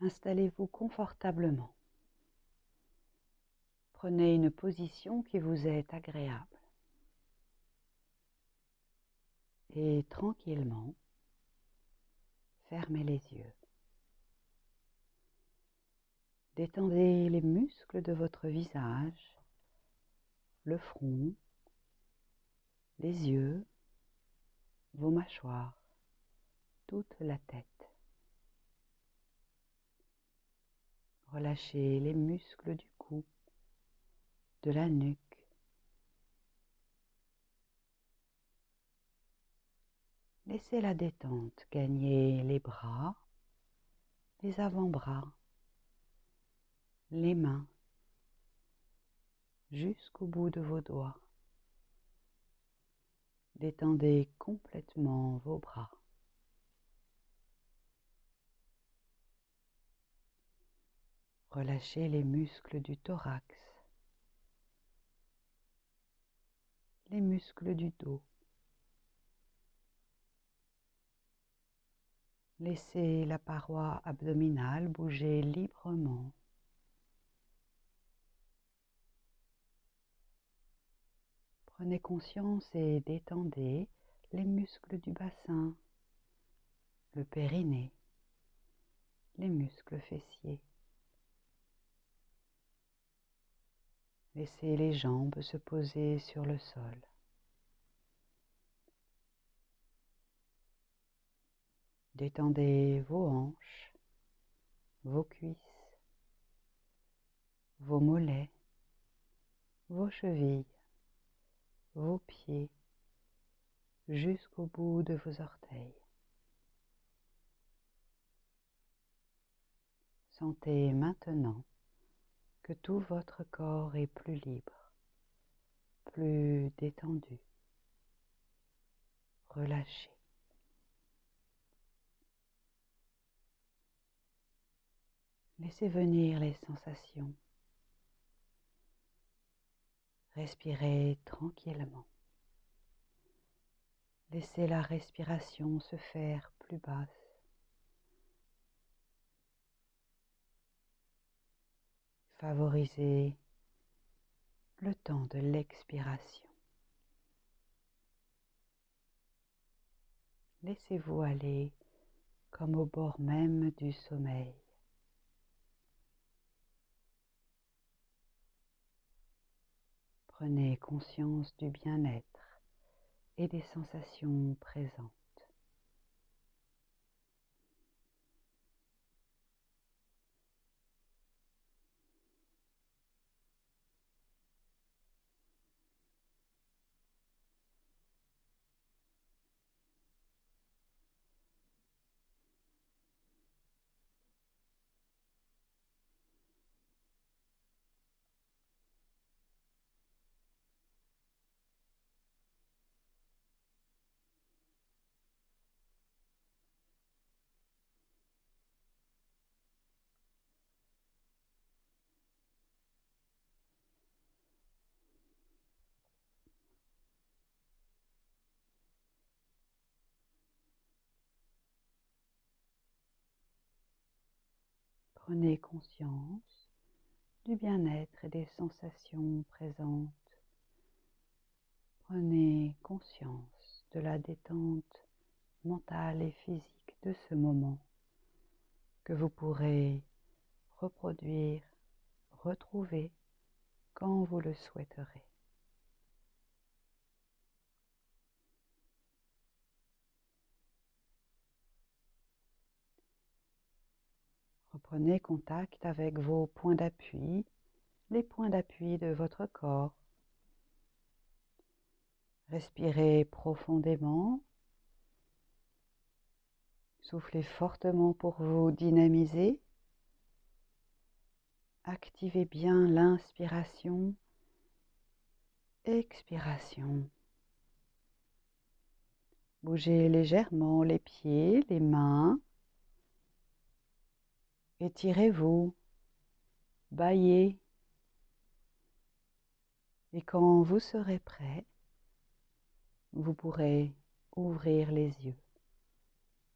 Installez-vous confortablement. Prenez une position qui vous est agréable. Et tranquillement, fermez les yeux. Détendez les muscles de votre visage, le front, les yeux, vos mâchoires, toute la tête. Relâchez les muscles du cou, de la nuque. Laissez la détente gagner les bras, les avant-bras, les mains, jusqu'au bout de vos doigts. Détendez complètement vos bras. Relâchez les muscles du thorax, les muscles du dos. Laissez la paroi abdominale bouger librement. Prenez conscience et détendez les muscles du bassin, le périnée, les muscles fessiers. Laissez les jambes se poser sur le sol. Détendez vos hanches, vos cuisses, vos mollets, vos chevilles, vos pieds jusqu'au bout de vos orteils. Sentez maintenant que tout votre corps est plus libre, plus détendu, relâché. Laissez venir les sensations. Respirez tranquillement. Laissez la respiration se faire plus basse. Favorisez le temps de l'expiration. Laissez-vous aller comme au bord même du sommeil. Prenez conscience du bien-être et des sensations présentes. Prenez conscience du bien-être et des sensations présentes. Prenez conscience de la détente mentale et physique de ce moment que vous pourrez reproduire, retrouver quand vous le souhaiterez. Prenez contact avec vos points d'appui, les points d'appui de votre corps. Respirez profondément. Soufflez fortement pour vous dynamiser. Activez bien l'inspiration, expiration. Bougez légèrement les pieds, les mains, Étirez-vous, baillez, et quand vous serez prêt, vous pourrez ouvrir les yeux.